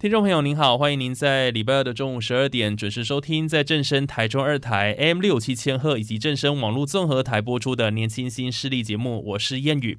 听众朋友您好，欢迎您在礼拜二的中午十二点准时收听，在正声台中二台 M 六七千赫以及正声网络综合台播出的年轻新势力节目，我是燕语。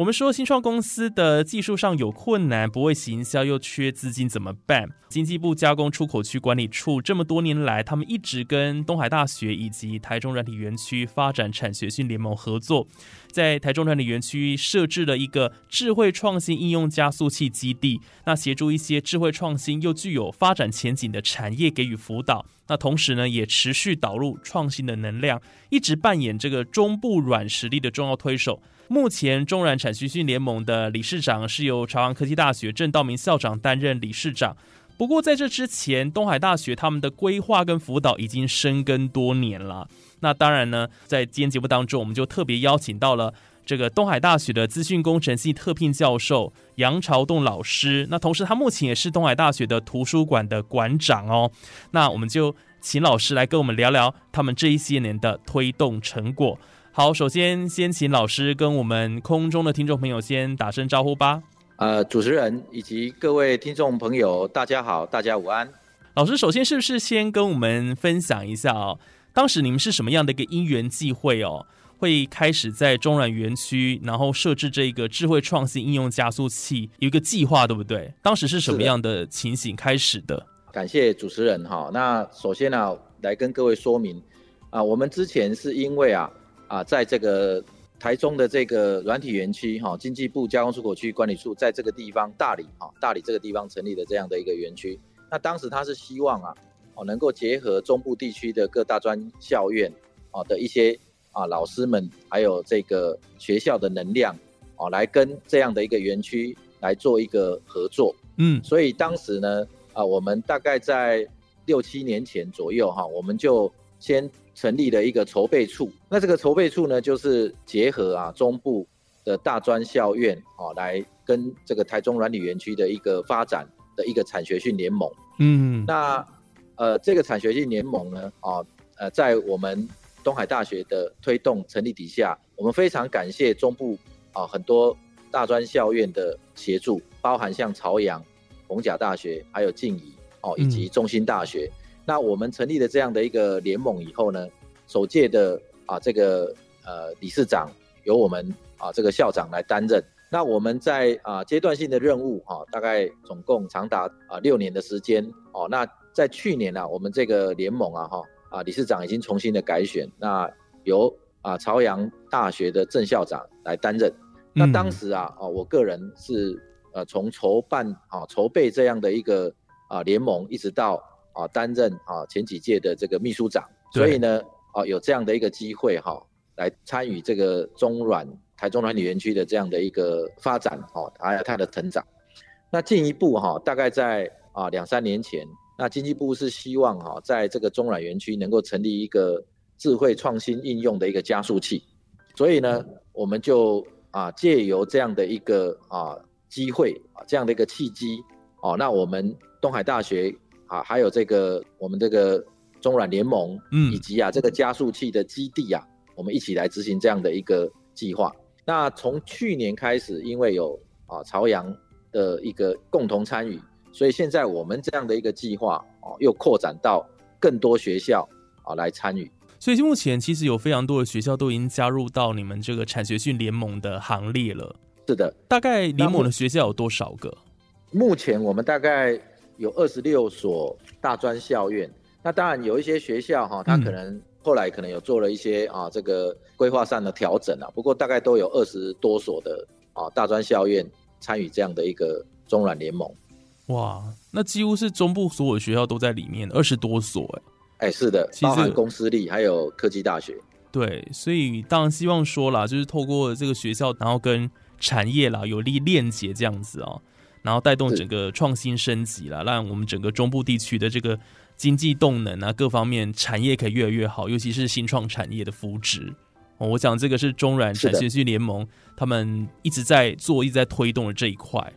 我们说新创公司的技术上有困难，不会行销又缺资金怎么办？经济部加工出口区管理处这么多年来，他们一直跟东海大学以及台中软体园区发展产学训联盟合作，在台中软体园区设置了一个智慧创新应用加速器基地，那协助一些智慧创新又具有发展前景的产业给予辅导。那同时呢，也持续导入创新的能量，一直扮演这个中部软实力的重要推手。目前中软产学训联盟的理事长是由朝阳科技大学郑道明校长担任理事长。不过在这之前，东海大学他们的规划跟辅导已经深耕多年了。那当然呢，在今天节目当中，我们就特别邀请到了这个东海大学的资讯工程系特聘教授杨朝栋老师。那同时，他目前也是东海大学的图书馆的馆长哦。那我们就请老师来跟我们聊聊他们这一些年的推动成果。好，首先先请老师跟我们空中的听众朋友先打声招呼吧。呃，主持人以及各位听众朋友，大家好，大家午安。老师，首先是不是先跟我们分享一下哦？当时你们是什么样的一个因缘际会哦，会开始在中软园区，然后设置这个智慧创新应用加速器，有一个计划，对不对？当时是什么样的情形开始的？感谢主持人哈。那首先呢，来跟各位说明啊，我们之前是因为啊。啊，在这个台中的这个软体园区，哈，经济部加工出口区管理处在这个地方大理，哈，大理这个地方成立的这样的一个园区。那当时他是希望啊，哦，能够结合中部地区的各大专校院，啊的一些啊老师们，还有这个学校的能量，哦，来跟这样的一个园区来做一个合作。嗯，所以当时呢，啊，我们大概在六七年前左右，哈，我们就先。成立了一个筹备处，那这个筹备处呢，就是结合啊中部的大专校院啊，来跟这个台中软体园区的一个发展的一个产学训联盟。嗯，那呃这个产学训联盟呢，啊呃在我们东海大学的推动成立底下，我们非常感谢中部啊很多大专校院的协助，包含像朝阳、逢甲大学，还有静宜哦，以及中心大学。那我们成立了这样的一个联盟以后呢，首届的啊这个呃理事长由我们啊这个校长来担任。那我们在啊阶段性的任务哈，大概总共长达啊六年的时间哦。那在去年呢，我们这个联盟啊哈啊理事长已经重新的改选，那由啊朝阳大学的郑校长来担任。那当时啊啊我个人是呃从筹办啊筹备这样的一个啊联盟，一直到。啊，担任啊前几届的这个秘书长，所以呢，啊有这样的一个机会哈，来参与这个中软台中软体园区的这样的一个发展哦，还有它的成长。那进一步哈，大概在啊两三年前，那经济部是希望哈，在这个中软园区能够成立一个智慧创新应用的一个加速器，所以呢，我们就啊借由这样的一个啊机会啊这样的一个契机哦，那我们东海大学。啊，还有这个我们这个中软联盟，嗯，以及啊这个加速器的基地啊，我们一起来执行这样的一个计划。那从去年开始，因为有啊朝阳的一个共同参与，所以现在我们这样的一个计划哦，又扩展到更多学校啊来参与。所以目前其实有非常多的学校都已经加入到你们这个产学训联盟的行列了。是的，大概联盟的学校有多少个？目前我们大概。有二十六所大专校院，那当然有一些学校哈，它可能后来可能有做了一些啊这个规划上的调整啊，不过大概都有二十多所的啊大专校院参与这样的一个中软联盟。哇，那几乎是中部所有学校都在里面，二十多所哎。哎，是的，包含公私立还有科技大学。对，所以当然希望说啦，就是透过这个学校，然后跟产业啦有利链接这样子哦，然后带动整个创新升级啦，让我们整个中部地区的这个经济动能啊各方面产业可以越来越好，尤其是新创产业的扶植。哦，我想这个是中软产学系联盟他们一直在做、一直在推动的这一块。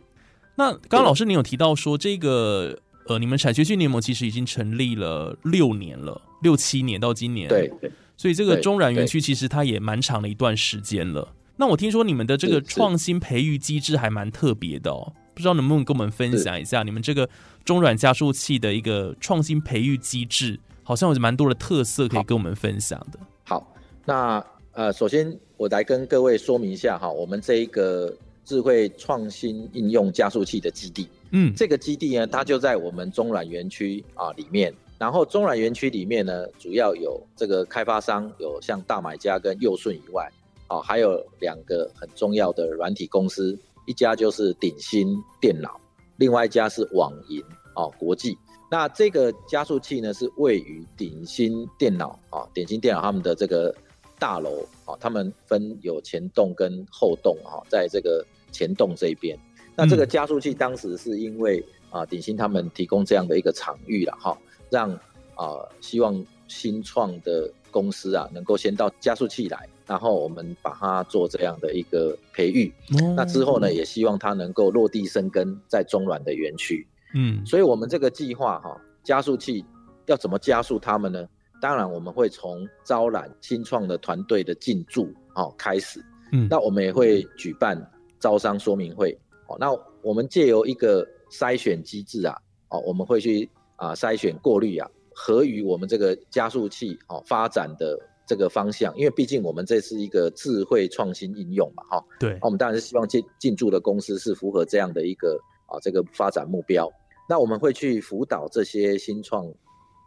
那刚刚老师您有提到说，这个呃，你们产学系联盟其实已经成立了六年了，六七年到今年。对，所以这个中软园区其实它也蛮长的一段时间了。那我听说你们的这个创新培育机制还蛮特别的哦，不知道能不能跟我们分享一下你们这个中软加速器的一个创新培育机制，好像有蛮多的特色可以跟我们分享的。好，那。呃，首先我来跟各位说明一下哈，我们这一个智慧创新应用加速器的基地，嗯，这个基地呢，它就在我们中软园区啊里面。然后中软园区里面呢，主要有这个开发商，有像大买家跟佑顺以外，哦，还有两个很重要的软体公司，一家就是鼎新电脑，另外一家是网银哦国际。那这个加速器呢，是位于鼎新电脑啊，鼎新电脑他们的这个。大楼啊，他们分有前栋跟后栋哈，在这个前栋这边，那这个加速器当时是因为啊，鼎新他们提供这样的一个场域了哈，让啊希望新创的公司啊能够先到加速器来，然后我们把它做这样的一个培育，那之后呢，也希望它能够落地生根在中软的园区，嗯，所以我们这个计划哈，加速器要怎么加速他们呢？当然，我们会从招揽新创的团队的进驻哦开始，嗯，那我们也会举办招商说明会。哦。那我们借由一个筛选机制啊，哦，我们会去啊筛选过滤啊，合于我们这个加速器哦发展的这个方向。因为毕竟我们这是一个智慧创新应用嘛，哈，对，那我们当然是希望进进驻的公司是符合这样的一个啊这个发展目标。那我们会去辅导这些新创。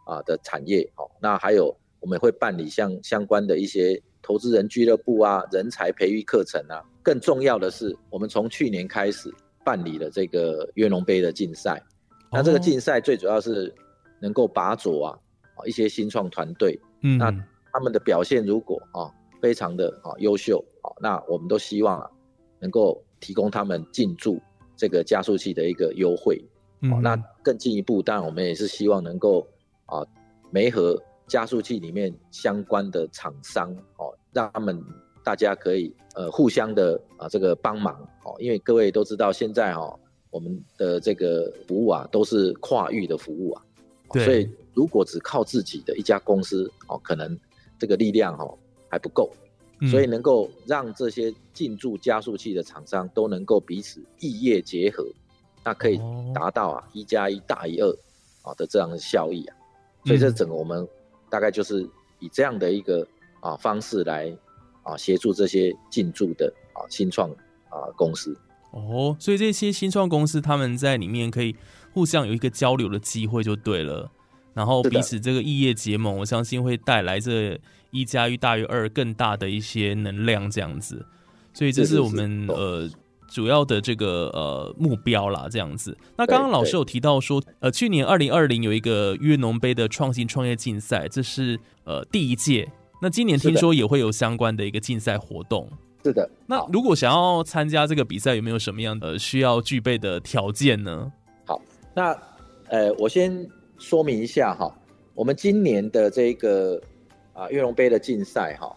啊的产业，哦，那还有我们会办理相相关的一些投资人俱乐部啊，人才培育课程啊。更重要的是，我们从去年开始办理了这个约龙杯的竞赛。那这个竞赛最主要是能够拔擢啊，啊一些新创团队，嗯，那他们的表现如果啊非常的啊优秀，啊，那我们都希望啊能够提供他们进驻这个加速器的一个优惠。嗯，那更进一步，当然我们也是希望能够。啊，媒和加速器里面相关的厂商哦，让他们大家可以呃互相的啊这个帮忙哦，因为各位都知道现在哈我们的这个服务啊都是跨域的服务啊，所以如果只靠自己的一家公司哦，可能这个力量哈还不够，所以能够让这些进驻加速器的厂商都能够彼此异业结合，那可以达到啊一加一大于二啊的这样的效益啊。所以这整个我们大概就是以这样的一个啊方式来啊协助这些进驻的啊新创啊公司。哦，所以这些新创公司他们在里面可以互相有一个交流的机会就对了，然后彼此这个异业结盟，我相信会带来这一加一大于二更大的一些能量这样子，所以这是我们呃。主要的这个呃目标啦，这样子。那刚刚老师有提到说，呃，去年二零二零有一个约农杯的创新创业竞赛，这是呃第一届。那今年听说也会有相关的一个竞赛活动。是的。那如果想要参加这个比赛，有没有什么样的需要具备的条件呢？好，那呃，我先说明一下哈，我们今年的这个啊月龙杯的竞赛哈，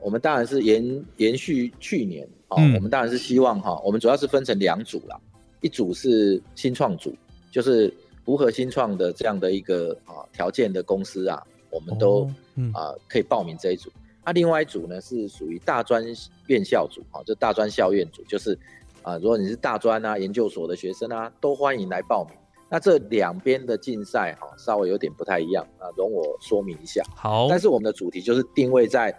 我们当然是延延续去年。哦，我们当然是希望哈，我们主要是分成两组啦，一组是新创组，就是符合新创的这样的一个啊条件的公司啊，我们都啊可以报名这一组。那另外一组呢是属于大专院校组啊，就大专校院组，就是啊，如果你是大专啊、研究所的学生啊，都欢迎来报名。那这两边的竞赛哈，稍微有点不太一样啊，容我说明一下。好，但是我们的主题就是定位在。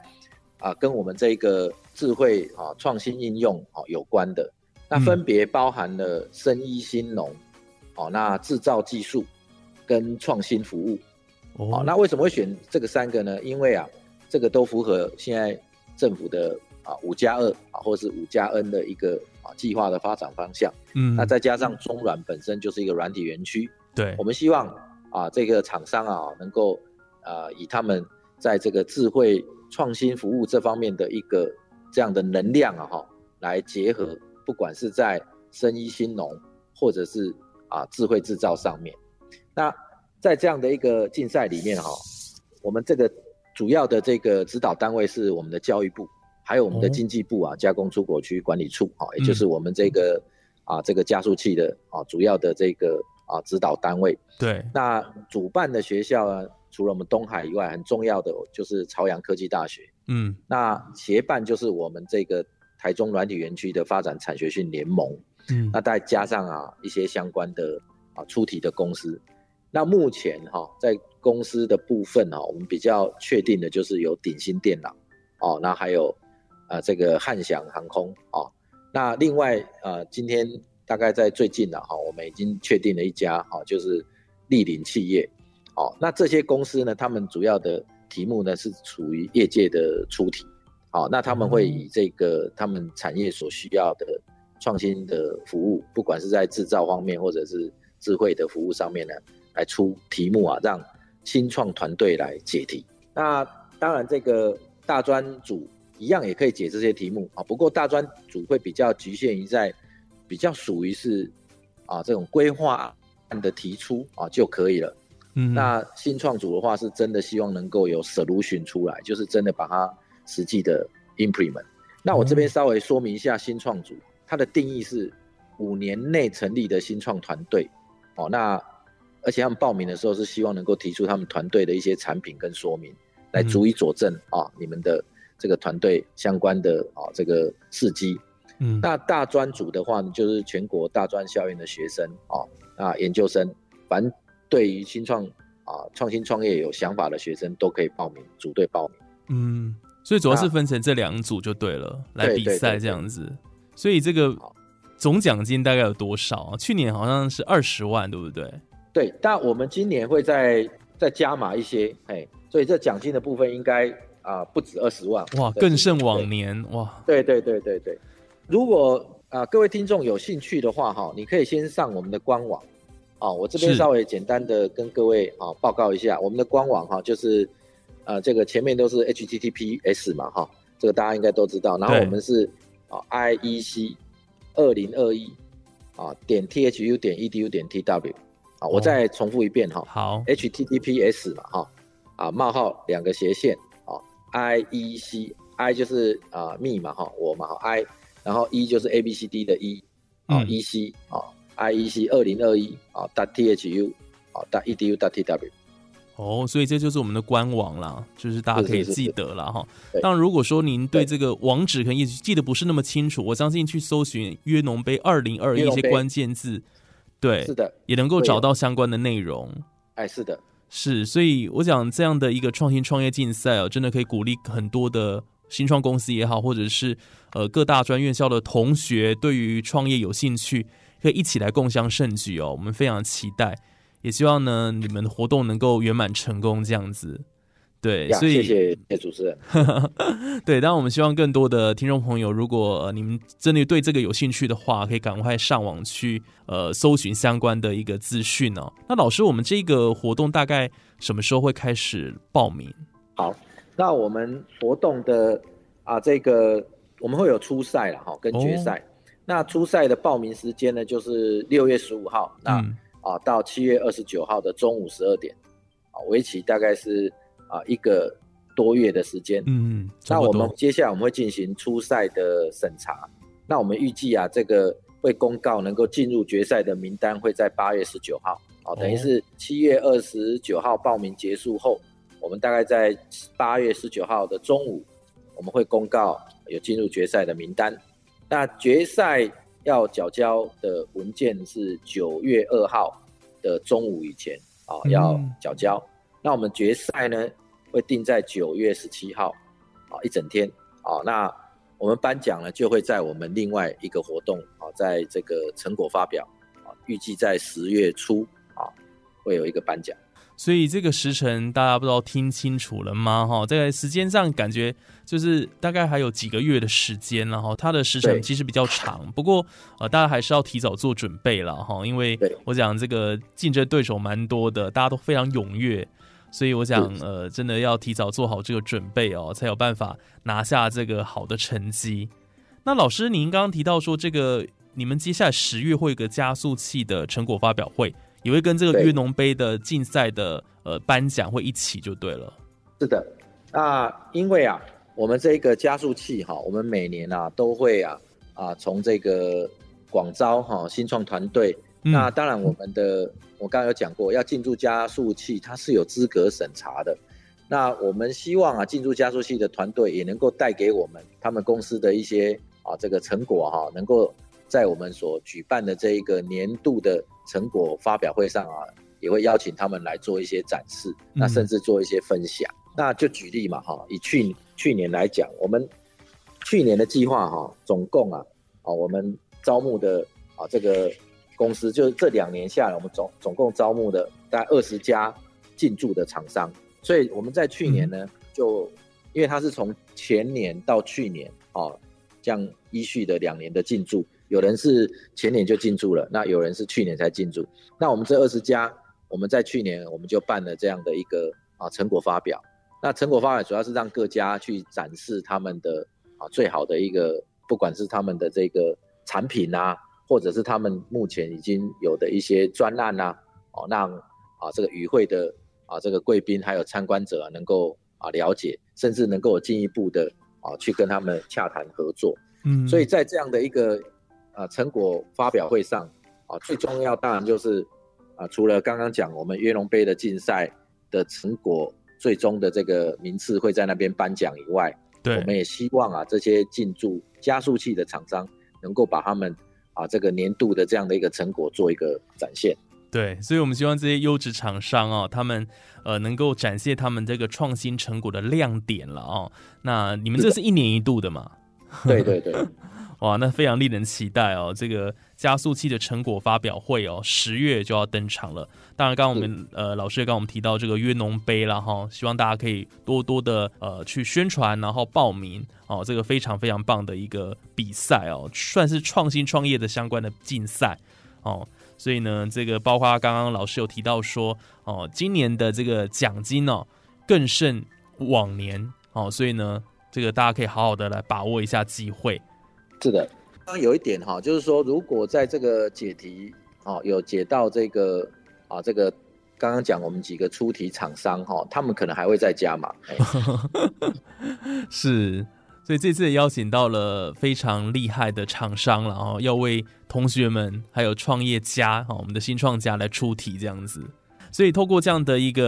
啊，跟我们这个智慧啊创新应用啊有关的，那分别包含了生医新农，哦，那制造技术跟创新服务，哦，那为什么会选这个三个呢？因为啊，这个都符合现在政府的啊五加二啊，或是五加 N 的一个啊计划的发展方向。嗯，那再加上中软本身就是一个软体园区，对，我们希望啊这个厂商啊能够啊以他们。在这个智慧创新服务这方面的一个这样的能量啊哈，来结合，不管是在生医兴农或者是啊智慧制造上面，那在这样的一个竞赛里面哈，我们这个主要的这个指导单位是我们的教育部，还有我们的经济部啊加工出口区管理处啊，也就是我们这个啊这个加速器的啊主要的这个啊指导单位。对，那主办的学校呢？除了我们东海以外，很重要的就是朝阳科技大学。嗯，那协办就是我们这个台中软体园区的发展产学训联盟。嗯，那再加上啊一些相关的啊出题的公司。那目前哈在公司的部分哈，我们比较确定的就是有鼎新电脑哦，那还有啊这个汉翔航空哦。那另外呃今天大概在最近的哈，我们已经确定了一家哈，就是立林企业。哦，那这些公司呢？他们主要的题目呢是处于业界的出题，好，那他们会以这个他们产业所需要的创新的服务，不管是在制造方面或者是智慧的服务上面呢，来出题目啊，让新创团队来解题。那当然，这个大专组一样也可以解这些题目啊，不过大专组会比较局限于在比较属于是啊这种规划案的提出啊就可以了。嗯，那新创组的话，是真的希望能够有 solution 出来，就是真的把它实际的 implement。那我这边稍微说明一下新创组，它的定义是五年内成立的新创团队。哦，那而且他们报名的时候是希望能够提出他们团队的一些产品跟说明，来逐一佐证啊你们的这个团队相关的啊这个事迹。嗯，那大专组的话呢，就是全国大专校院的学生啊，那研究生，凡。对于新创啊，创新创业有想法的学生都可以报名组队报名。嗯，所以主要是分成这两组就对了，来比赛这样子。所以这个总奖金大概有多少？去年好像是二十万，对不对？对，但我们今年会再再加码一些，哎，所以这奖金的部分应该啊不止二十万，哇，更胜往年哇。对对对对对，如果啊各位听众有兴趣的话哈，你可以先上我们的官网。哦，我这边稍微简单的跟各位啊报告一下，我们的官网哈，就是呃这个前面都是 HTTPS 嘛哈，这个大家应该都知道。然后我们是啊 IEC 二零二一啊点 THU 点 EDU 点 TW 啊，我再重复一遍哈。好，HTTPS 嘛哈啊冒号两个斜线啊 IEC I 就是啊密码哈我嘛哈 I，然后 E 就是 ABCD 的 E 啊 EC 啊。I E C 二零二一啊，dot T H U 啊，dot E D U dot T W。哦，所以这就是我们的官网啦，就是大家可以记得了哈。当然，如果说您对这个网址可能也记得不是那么清楚，我相信去搜寻“约农杯二零二一”一些关键字，对，是的，也能够找到相关的内容。哎，是的，是，所以我讲这样的一个创新创业竞赛哦，真的可以鼓励很多的新创公司也好，或者是呃各大专院校的同学，对于创业有兴趣。可以一起来共享盛举哦，我们非常期待，也希望呢你们的活动能够圆满成功这样子。对，所以谢谢谢主持人。对，当然我们希望更多的听众朋友，如果你们真的对这个有兴趣的话，可以赶快上网去呃搜寻相关的一个资讯哦。那老师，我们这个活动大概什么时候会开始报名？好，那我们活动的啊这个我们会有初赛了哈，跟决赛。那初赛的报名时间呢，就是六月十五号，那啊到七月二十九号的中午十二点，啊，为期大概是啊一个多月的时间。嗯，那我们接下来我们会进行初赛的审查，那我们预计啊这个会公告能够进入决赛的名单会在八月十九号，哦，等于是七月二十九号报名结束后，我们大概在八月十九号的中午，我们会公告有进入决赛的名单。那决赛要缴交的文件是九月二号的中午以前啊，要缴交。那我们决赛呢会定在九月十七号啊，一整天啊。那我们颁奖呢就会在我们另外一个活动啊，在这个成果发表啊，预计在十月初啊会有一个颁奖。所以这个时辰大家不知道听清楚了吗？哈，在时间上感觉就是大概还有几个月的时间了哈。它的时辰其实比较长，不过呃，大家还是要提早做准备了哈。因为我讲这个竞争对手蛮多的，大家都非常踊跃，所以我想，呃，真的要提早做好这个准备哦，才有办法拿下这个好的成绩。那老师，您刚刚提到说，这个你们接下来十月会有个加速器的成果发表会，也会跟这个对约农杯的竞赛的呃颁奖会一起就对了。是的，那因为啊，我们这个加速器哈，我们每年啊都会啊啊从这个广招哈新创团队。嗯那当然，我们的我刚刚有讲过，要进驻加速器，它是有资格审查的。那我们希望啊，进驻加速器的团队也能够带给我们他们公司的一些啊这个成果哈、能够在我们所举办的这一个年度的成果发表会上啊，也会邀请他们来做一些展示，那甚至做一些分享。那就举例嘛哈，以去去年来讲，我们去年的计划哈，总共啊啊我们招募的啊这个公司，就是这两年下来，我们总总共招募的大概二十家进驻的厂商。所以我们在去年呢，就因为它是从前年到去年哦，这样依序的两年的进驻，有人是前年就进驻了，那有人是去年才进驻。那我们这二十家，我们在去年我们就办了这样的一个啊成果发表。那成果发表主要是让各家去展示他们的啊最好的一个，不管是他们的这个产品啊，或者是他们目前已经有的一些专案啊，哦，让啊这个与会的啊这个贵宾还有参观者、啊、能够啊了解，甚至能够有进一步的啊去跟他们洽谈合作。嗯所以在这样的一个啊成果发表会上啊，最重要当然就是啊除了刚刚讲我们约龙杯的竞赛的成果最终的这个名次会在那边颁奖以外，对我们也希望啊这些进驻加速器的厂商能够把他们啊这个年度的这样的一个成果做一个展现。对，所以我们希望这些优质厂商哦，他们呃能够展现他们这个创新成果的亮点了哦。那你们这是一年一度的嘛？对对对，哇，那非常令人期待哦！这个加速器的成果发表会哦，十月就要登场了。当然，刚刚我们呃老师也刚刚我们提到这个约农杯了哈，希望大家可以多多的呃去宣传，然后报名哦，这个非常非常棒的一个比赛哦，算是创新创业的相关的竞赛哦。所以呢，这个包括刚刚老师有提到说哦，今年的这个奖金哦更胜往年哦，所以呢，这个大家可以好好的来把握一下机会。是的。刚有一点哈，就是说如果在这个解题哦有解到这个啊这个刚刚讲我们几个出题厂商哈，他们可能还会再加码。是，所以这次也邀请到了非常厉害的厂商了哦，要为同学们还有创业家哈，我们的新创家来出题这样子。所以透过这样的一个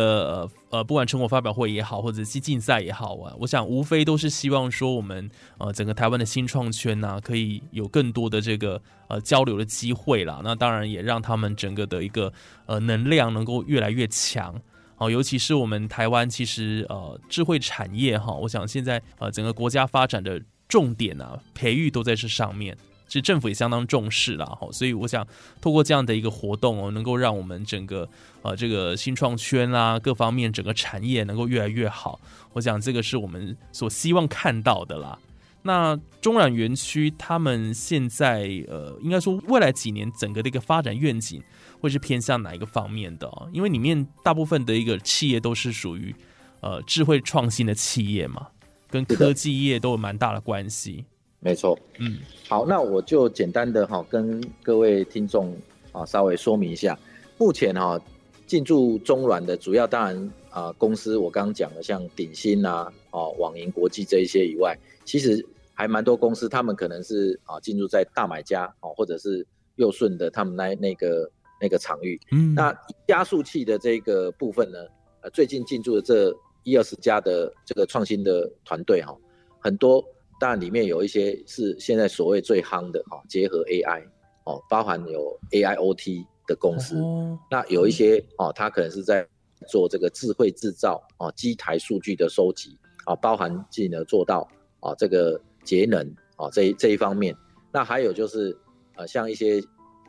呃呃，不管成果发表会也好，或者是竞赛也好啊，我想无非都是希望说我们呃整个台湾的新创圈呐、可以有更多的这个呃交流的机会啦。那当然也让他们整个的一个呃能量能够越来越强。哦，尤其是我们台湾，其实呃智慧产业哈，我想现在呃整个国家发展的重点啊，培育都在这上面，其实政府也相当重视啦哈，所以我想透过这样的一个活动哦，能够让我们整个呃这个新创圈啦各方面整个产业能够越来越好，我想这个是我们所希望看到的啦。那中软园区他们现在呃，应该说未来几年整个的一个发展愿景会是偏向哪一个方面的、哦？因为里面大部分的一个企业都是属于呃智慧创新的企业嘛，跟科技业都有蛮大的关系。没错，嗯，好，那我就简单的哈跟各位听众啊稍微说明一下，目前哈进驻中软的主要当然啊公司我刚刚讲的像鼎新啊、哦网银国际这一些以外，其实还蛮多公司他们可能是啊进驻在大买家哦或者是又顺的他们那那个那个场域，嗯。那加速器的这个部分呢，呃，最近进驻的这一二十家的这个创新的团队哈，很多当然里面有一些是现在所谓最夯的哈，结合 AI 哦，包含有 AIoT 的公司，哦那有一些哦，它可能是在做这个智慧制造哦，机台数据的收集啊，包含进而做到啊这个节能啊这一这一方面。那还有就是呃，像一些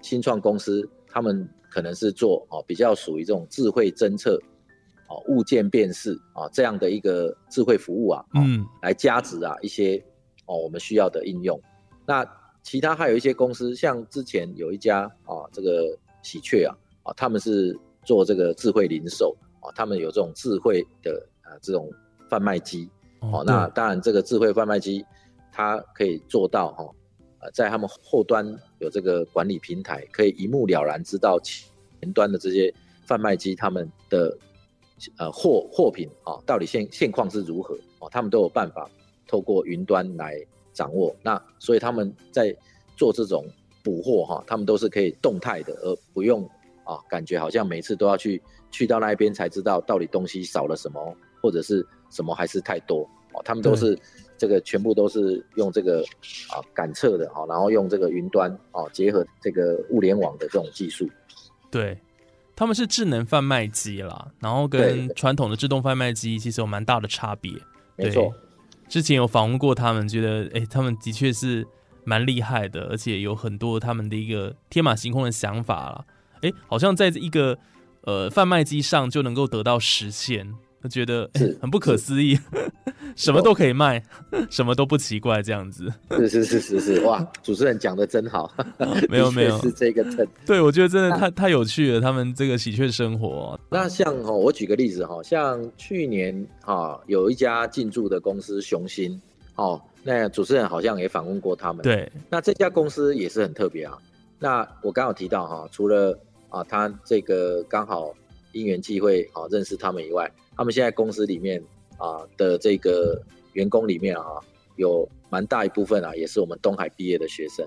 新创公司，他们可能是做哦比较属于这种智慧侦测哦物件辨识啊这样的一个智慧服务啊，哦嗯来加值啊一些哦我们需要的应用。那其他还有一些公司，像之前有一家啊这个喜鹊啊啊他们是做这个智慧零售啊哦，他们有这种智慧的啊这种贩卖机哦，对那当然这个智慧贩卖机它可以做到哈、呃，在他们后端有这个管理平台，可以一目了然知道前端的这些贩卖机他们的呃货货品啊、到底现现况是如何哦，他们都有办法透过云端来掌握。那所以他们在做这种补货哈、他们都是可以动态的，而不用啊感觉好像每次都要去去到那一边才知道到底东西少了什么，或者是什么还是太多哦，他们都是这个全部都是用这个啊感测的哈、然后用这个云端啊结合这个物联网的这种技术。对，他们是智能贩卖机啦，然后跟传统的自动贩卖机其实有蛮大的差别。没错，之前有访问过他们，觉得哎、他们的确是蛮厉害的，而且有很多他们的一个天马行空的想法了。哎、好像在一个呃贩卖机上就能够得到实现，就觉得、很不可思议，什么都可以卖，什么都不奇怪这样子。是是是是是，哇，主持人讲的真好，没有没有是这个真。对，我觉得真的太太有趣了，他们这个喜鹊生活。那像哦，我举个例子哈，像去年哈有一家进驻的公司雄心哦，那主持人好像也访问过他们。，对，那这家公司也是很特别啊。那我刚好提到哈，除了啊他这个刚好因缘际会啊认识他们以外，他们现在公司里面啊的这个员工里面啊，有蛮大一部分啊也是我们东海毕业的学生。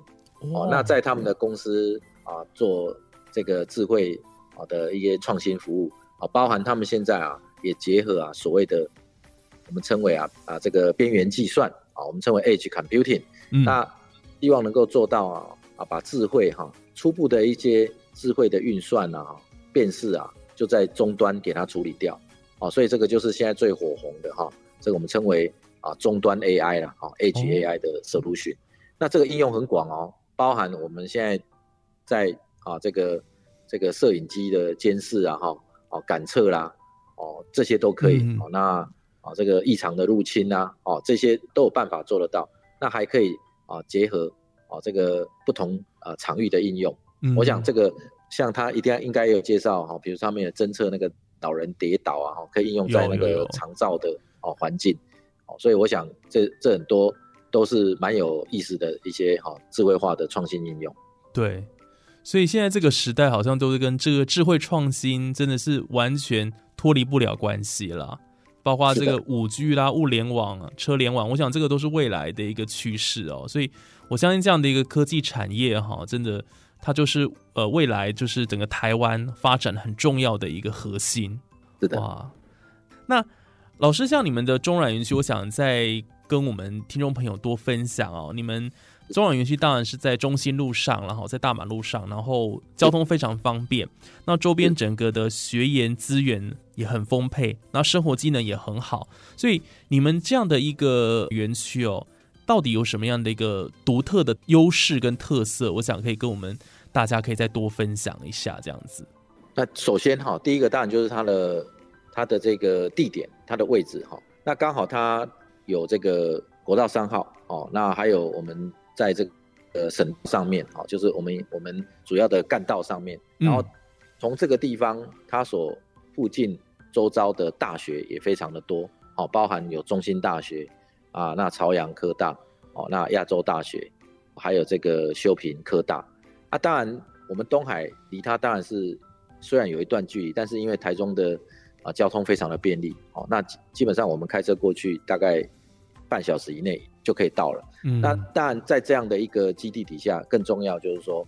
哦，那在他们的公司啊做这个智慧啊的一些创新服务啊，包含他们现在啊也结合啊所谓的我们称为啊啊这个边缘计算啊，我们称为 Edge Computing，、嗯。那希望能够做到啊啊把智慧哈、初步的一些智慧的运算啊辨识啊就在终端给它处理掉啊，所以这个就是现在最火红的哈、这个我们称为啊终端 AI 啦，啊 Edge 哦 AI 的 solution。那这个应用很广哦，包含我们现在在啊这个这个摄影机的监视啊哈哦感测啦哦这些都可以、嗯哦。那啊这个异常的入侵啊哦这些都有办法做得到。那还可以啊结合啊这个不同啊场域的应用。嗯我想这个像他一定要应该有介绍哈，比如上面有侦测那个老人跌倒啊，哈，可以应用在那个长照的哦环境，哦，所以我想这这很多都是蛮有意思的一些哈智慧化的创新应用。对，所以现在这个时代好像都是跟这个智慧创新真的是完全脱离不了关系啦。包括这个五 G 啦、物联网、啊、车联网，我想这个都是未来的一个趋势哦。所以我相信这样的一个科技产业哈，真的它就是呃未来就是整个台湾发展很重要的一个核心。是的，哇，那老师像你们的中软园区，我想再跟我们听众朋友多分享哦。你们中软园区当然是在中心路上，然后在大马路上，然后交通非常方便。那周边整个的学研资源也很丰沛，那生活技能也很好。所以你们这样的一个园区哦，到底有什么样的一个独特的优势跟特色？我想可以跟我们大家可以再多分享一下，这样子。那首先哈，第一个当然就是它的它的这个地点，它的位置哈。那刚好它有这个国道三号哦，那还有我们在这个呃省上面哦，就是我们我们主要的干道上面，然后嗯从这个地方它所附近周遭的大学也非常的多哦，包含有中心大学啊，那朝阳科大哦，那亚洲大学，还有这个修平科大啊，当然我们东海离它当然是虽然有一段距离，但是因为台中的啊交通非常的便利哦，那基基本上我们开车过去大概半小时以内就可以到了。嗯那当然在这样的一个基地底下，更重要就是说，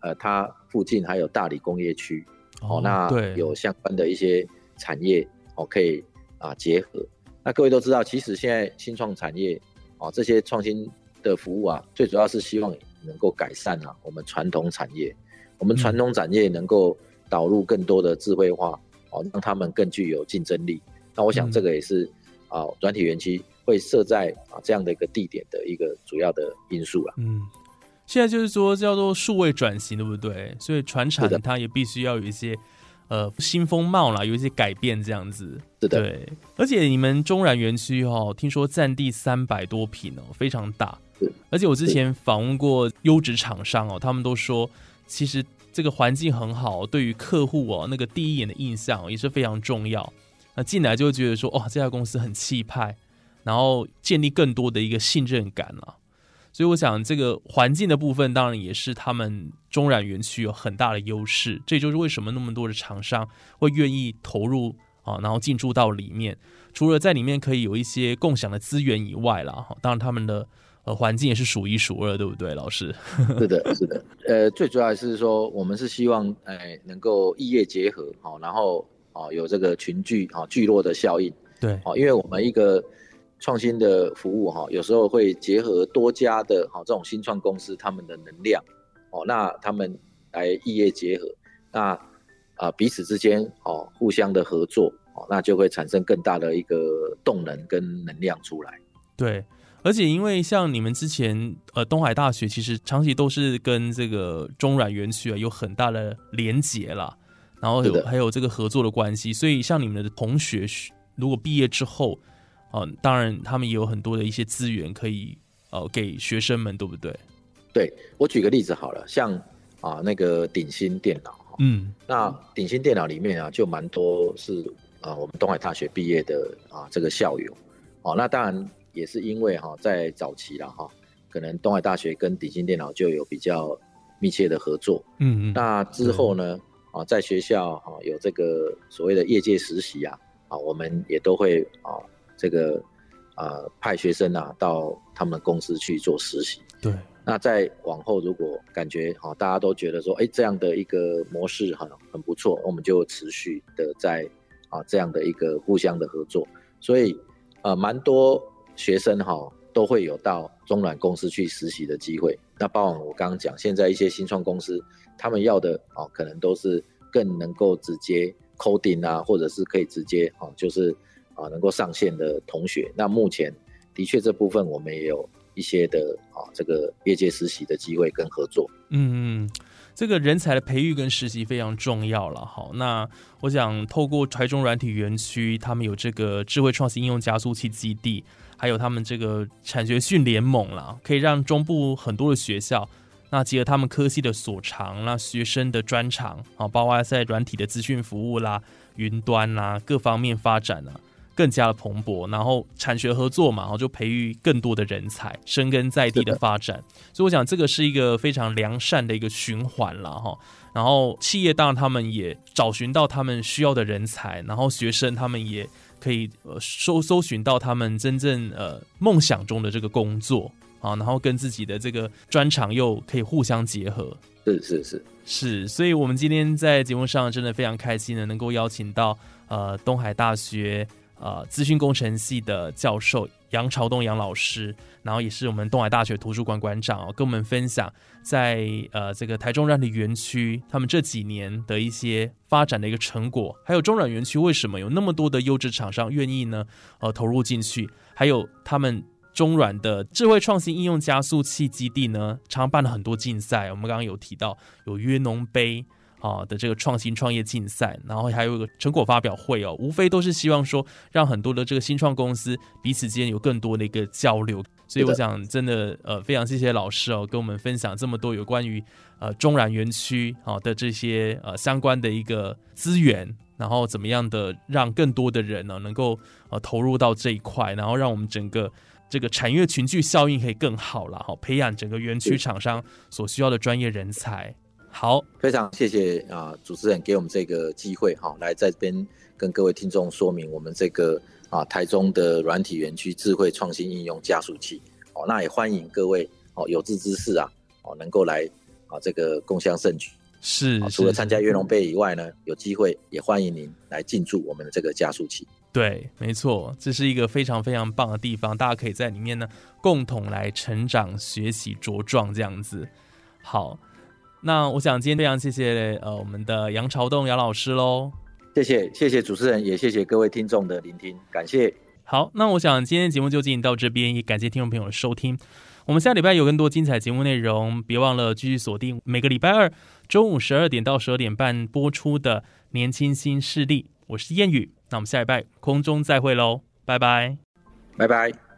呃，它附近还有大理工业区哦，那对有相关的一些产业哦可以啊结合。那各位都知道，其实现在新创产业哦这些创新的服务啊，最主要是希望能够改善啊我们传统产业，我们传统产业能够导入更多的智慧化哦，让他们更具有竞争力。那我想嗯这个也是啊软体园区会设在啊这样的一个地点的一个主要的因素了。嗯，现在就是说叫做数位转型，对不对？所以船产它也必须要有一些呃新风貌啦，有一些改变这样子。是的，对，而且你们中燃园区哦，听说占地三百多平哦，非常大是。而且我之前访问过优质厂商哦，他们都说，其实这个环境很好，对于客户哦那个第一眼的印象也是非常重要。那进来就会觉得说，哇，这家公司很气派，然后建立更多的一个信任感啊。所以我想，这个环境的部分当然也是他们中软园区有很大的优势。这就是为什么那么多的厂商会愿意投入啊，然后进驻到里面。除了在里面可以有一些共享的资源以外啦，哈，当然他们的呃环境也是数一数二，对不对，老师？是的，是的。呃，最主要是说，我们是希望哎能够异业结合，好，然后哦有这个群聚啊聚落的效应。对，哦，因为我们一个。创新的服务哈，有时候会结合多家的哈这种新创公司他们的能量哦，那他们来异业结合，那啊彼此之间哦互相的合作哦，那就会产生更大的一个动能跟能量出来。对，而且因为像你们之前呃东海大学其实长期都是跟这个中软园区啊有很大的连结啦，然后有还有这个合作的关系，所以像你们的同学如果毕业之后。嗯，当然，他们也有很多的一些资源可以呃给学生们，对不对？对我举个例子好了，像啊那个鼎新电脑，嗯，那鼎新电脑里面啊就蛮多是啊我们东海大学毕业的啊这个校友，哦，那当然也是因为哈在早期了哈，可能东海大学跟鼎新电脑就有比较密切的合作，嗯嗯，那之后呢啊在学校哈有这个所谓的业界实习啊啊我们也都会啊。这个啊，派学生啊到他们公司去做实习。对，那再往后，如果感觉哈，大家都觉得说，哎，这样的一个模式很很不错，我们就持续的在啊这样的一个互相的合作。所以呃，蛮多学生哈都会有到中软公司去实习的机会。那包括我刚刚讲，现在一些新创公司，他们要的啊，可能都是更能够直接 coding 啊，或者是可以直接啊，就是。啊，能够上线的同学，那目前的确这部分我们也有一些的啊，这个业界实习的机会跟合作。嗯嗯，这个人才的培育跟实习非常重要了。好，那我想透过台中软体园区，他们有这个智慧创新应用加速器基地，还有他们这个产学训联盟啦，可以让中部很多的学校，那结合他们科系的所长，那学生的专长啊，包括在软体的资讯服务啦、云端啦各方面发展啊。更加的蓬勃，然后产学合作嘛，然后就培育更多的人才，生根在地的发展。所以我想这个是一个非常良善的一个循环了哈。然后企业当然他们也找寻到他们需要的人才，然后学生他们也可以呃搜搜寻到他们真正呃梦想中的这个工作啊，然后跟自己的这个专长又可以互相结合。是是是是，所以我们今天在节目上真的非常开心的能够邀请到呃东海大学。呃，资讯工程系的教授杨朝东杨老师，然后也是我们东海大学图书馆馆长哦，跟我们分享在呃这个台中软体园区他们这几年的一些发展的一个成果，还有中软园区为什么有那么多的优质厂商愿意呢？呃，投入进去，还有他们中软的智慧创新应用加速器基地呢，常办了很多竞赛，我们刚刚有提到有约农杯。啊的这个创新创业竞赛，然后还有一个成果发表会哦，无非都是希望说让很多的这个新创公司彼此之间有更多的一个交流。所以我想真的呃非常谢谢老师哦，跟我们分享这么多有关于呃中软园区啊的这些呃相关的一个资源，然后怎么样的让更多的人呢能够呃投入到这一块，然后让我们整个这个产业群聚效应可以更好了哈，培养整个园区厂商所需要的专业人才。好，非常谢谢啊，主持人给我们这个机会哈，来在这边跟各位听众说明我们这个啊台中的软体园区智慧创新应用加速器哦，那也欢迎各位哦有志之士啊哦能够来啊这个共襄盛举。是，除了参加月龙杯以外呢，有机会也欢迎您来进驻我们的这个加速器。对，没错，这是一个非常非常棒的地方，大家可以在里面呢共同来成长、学习、茁壮这样子。好。那我想今天非常谢谢呃我们的杨朝栋杨老师喽，谢谢谢谢主持人，也谢谢各位听众的聆听，感谢。好，那我想今天节目就进行到这边，也感谢听众朋友的收听。我们下礼拜有更多精彩节目内容，别忘了继续锁定每个礼拜二中午十二点到十二点半播出的《年轻新势力》，我是燕语。那我们下礼拜空中再会喽，拜拜，拜拜。